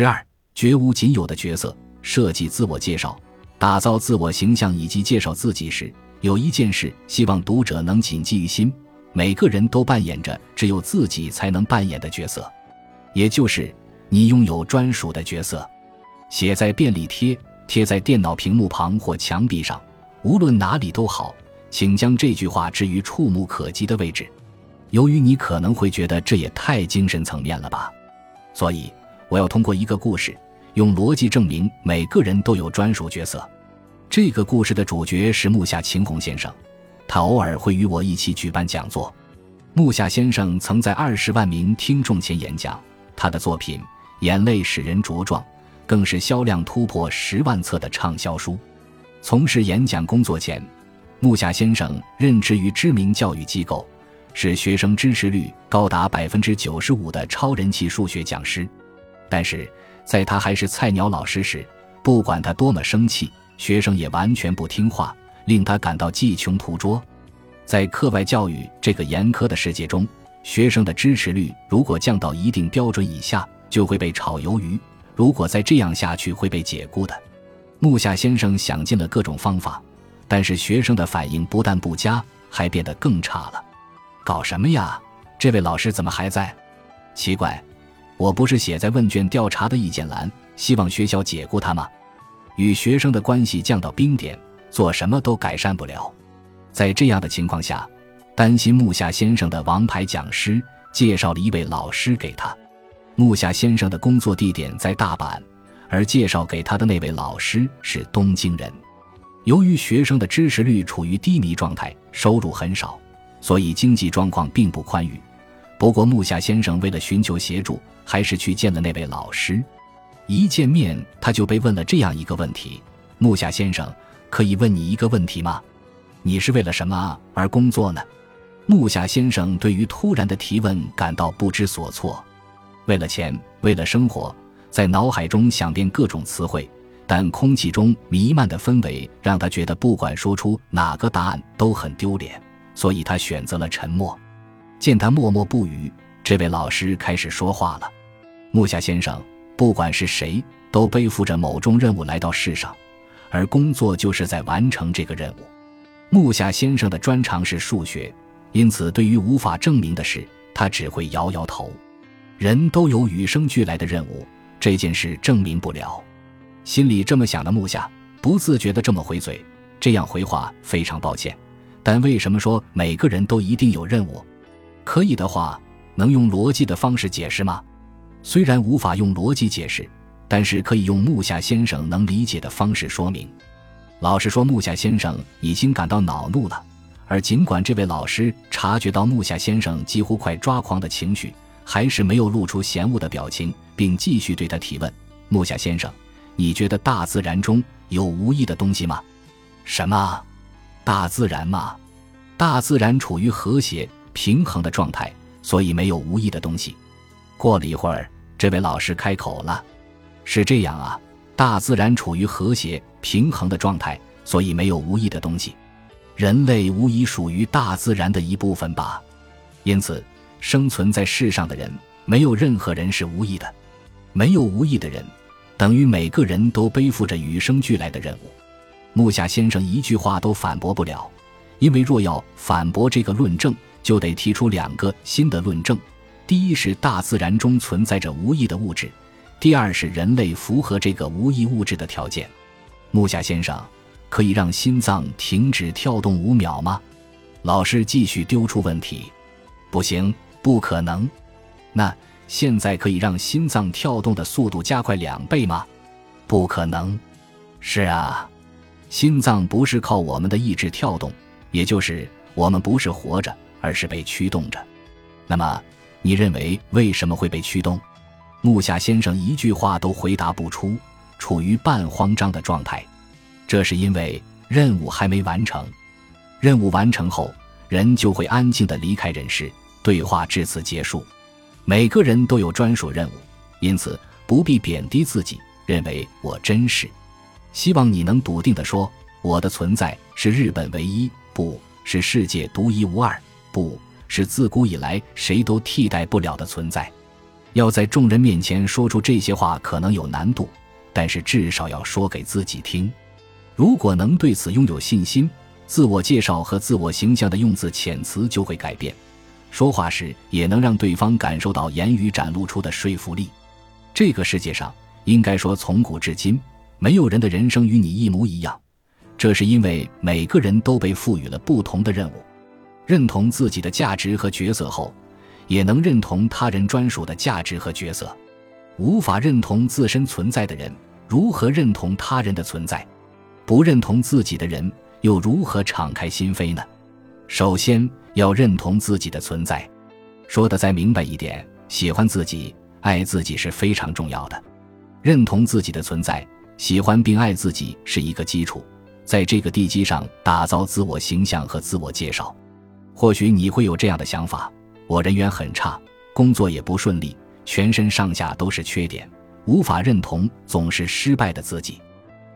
十二，绝无仅有的角色。设计自我介绍、打造自我形象以及介绍自己时，有一件事希望读者能谨记于心：每个人都扮演着只有自己才能扮演的角色，也就是你拥有专属的角色。写在便利贴，贴在电脑屏幕旁或墙壁上，无论哪里都好。请将这句话置于触目可及的位置。由于你可能会觉得这也太精神层面了吧，所以我要通过一个故事，用逻辑证明每个人都有专属角色。这个故事的主角是木下晴弘先生，他偶尔会与我一起举办讲座。木下先生曾在二十万名听众前演讲，他的作品《眼泪使人茁壮》更是销量突破十万册的畅销书。从事演讲工作前，木下先生任职于知名教育机构。是学生支持率高达百分之九十五的超人气数学讲师，但是在他还是菜鸟老师时，不管他多么生气，学生也完全不听话，令他感到技穷途拙。在课外教育这个严苛的世界中，学生的支持率如果降到一定标准以下，就会被炒鱿鱼；如果再这样下去，会被解雇的。木下先生想尽了各种方法，但是学生的反应不但不佳，还变得更差了。搞什么呀？这位老师怎么还在？奇怪，我不是写在问卷调查的意见栏，希望学校解雇他吗？与学生的关系降到冰点，做什么都改善不了。在这样的情况下，担心木下先生的王牌讲师介绍了一位老师给他。木下先生的工作地点在大阪，而介绍给他的那位老师是东京人。由于学生的支持率处于低迷状态，收入很少。所以经济状况并不宽裕，不过木下先生为了寻求协助，还是去见了那位老师。一见面，他就被问了这样一个问题：“木下先生，可以问你一个问题吗？你是为了什么而工作呢？”木下先生对于突然的提问感到不知所措。为了钱，为了生活，在脑海中想遍各种词汇，但空气中弥漫的氛围让他觉得，不管说出哪个答案都很丢脸。所以他选择了沉默。见他默默不语，这位老师开始说话了：“木下先生，不管是谁，都背负着某种任务来到世上，而工作就是在完成这个任务。木下先生的专长是数学，因此对于无法证明的事，他只会摇摇头。人都有与生俱来的任务，这件事证明不了。心里这么想的木下，不自觉地这么回嘴，这样回话非常抱歉。”但为什么说每个人都一定有任务？可以的话，能用逻辑的方式解释吗？虽然无法用逻辑解释，但是可以用木下先生能理解的方式说明。老实说，木下先生已经感到恼怒了。而尽管这位老师察觉到木下先生几乎快抓狂的情绪，还是没有露出嫌恶的表情，并继续对他提问：“木下先生，你觉得大自然中有无意的东西吗？”什么？大自然嘛，大自然处于和谐平衡的状态，所以没有无意的东西。过了一会儿，这位老师开口了：“是这样啊，大自然处于和谐平衡的状态，所以没有无意的东西。人类无疑属于大自然的一部分吧？因此，生存在世上的人，没有任何人是无意的。没有无意的人，等于每个人都背负着与生俱来的任务。”木下先生一句话都反驳不了，因为若要反驳这个论证，就得提出两个新的论证：第一是大自然中存在着无意的物质；第二是人类符合这个无意物质的条件。木下先生，可以让心脏停止跳动五秒吗？老师继续丢出问题：不行，不可能。那现在可以让心脏跳动的速度加快两倍吗？不可能。是啊。心脏不是靠我们的意志跳动，也就是我们不是活着，而是被驱动着。那么，你认为为什么会被驱动？木下先生一句话都回答不出，处于半慌张的状态。这是因为任务还没完成。任务完成后，人就会安静地离开人世。对话至此结束。每个人都有专属任务，因此不必贬低自己，认为我真是。希望你能笃定地说，我的存在是日本唯一，不是世界独一无二，不是自古以来谁都替代不了的存在。要在众人面前说出这些话可能有难度，但是至少要说给自己听。如果能对此拥有信心，自我介绍和自我形象的用字遣词就会改变，说话时也能让对方感受到言语展露出的说服力。这个世界上，应该说从古至今，没有人的人生与你一模一样，这是因为每个人都被赋予了不同的任务。认同自己的价值和角色后，也能认同他人专属的价值和角色。无法认同自身存在的人，如何认同他人的存在？不认同自己的人，又如何敞开心扉呢？首先要认同自己的存在。说的再明白一点，喜欢自己、爱自己是非常重要的。认同自己的存在，喜欢并爱自己是一个基础，在这个地基上打造自我形象和自我介绍。或许你会有这样的想法：我人缘很差，工作也不顺利，全身上下都是缺点，无法认同总是失败的自己。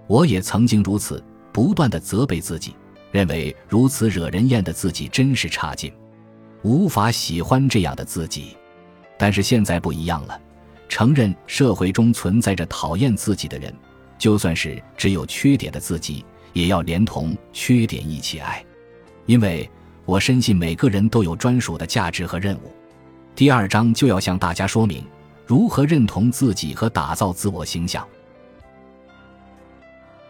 我也曾经如此，不断的责备自己，认为如此惹人厌的自己真是差劲，无法喜欢这样的自己。但是现在不一样了，承认社会中存在着讨厌自己的人，就算是只有缺点的自己，也要连同缺点一起爱，因为我深信每个人都有专属的价值和任务。第二章就要向大家说明如何认同自己和打造自我形象。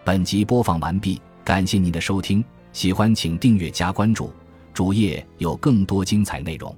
本集播放完毕，感谢您的收听，喜欢请订阅加关注，主页有更多精彩内容。